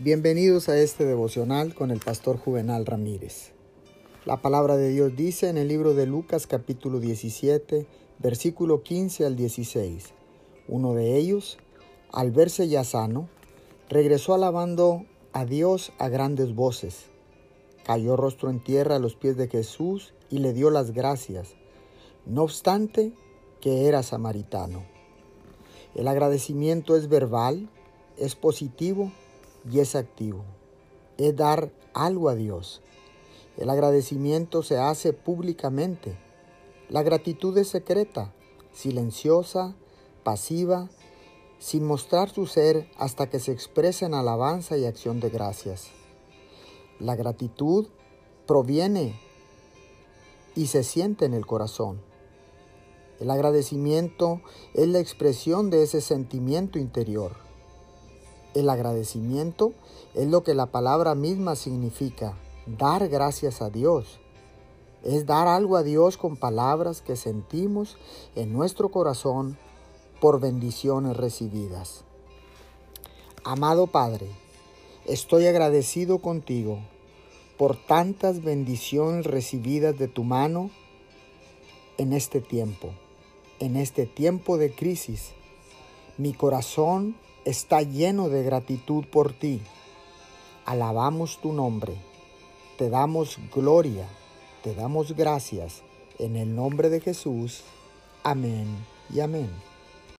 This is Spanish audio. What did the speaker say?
Bienvenidos a este devocional con el pastor Juvenal Ramírez. La palabra de Dios dice en el libro de Lucas capítulo 17, versículo 15 al 16. Uno de ellos, al verse ya sano, regresó alabando a Dios a grandes voces. Cayó rostro en tierra a los pies de Jesús y le dio las gracias, no obstante que era samaritano. El agradecimiento es verbal, es positivo y es activo. Es dar algo a Dios. El agradecimiento se hace públicamente. La gratitud es secreta, silenciosa, pasiva, sin mostrar su ser hasta que se expresa en alabanza y acción de gracias. La gratitud proviene y se siente en el corazón. El agradecimiento es la expresión de ese sentimiento interior. El agradecimiento es lo que la palabra misma significa, dar gracias a Dios. Es dar algo a Dios con palabras que sentimos en nuestro corazón por bendiciones recibidas. Amado Padre, estoy agradecido contigo por tantas bendiciones recibidas de tu mano en este tiempo, en este tiempo de crisis. Mi corazón está lleno de gratitud por ti. Alabamos tu nombre, te damos gloria, te damos gracias en el nombre de Jesús. Amén y amén.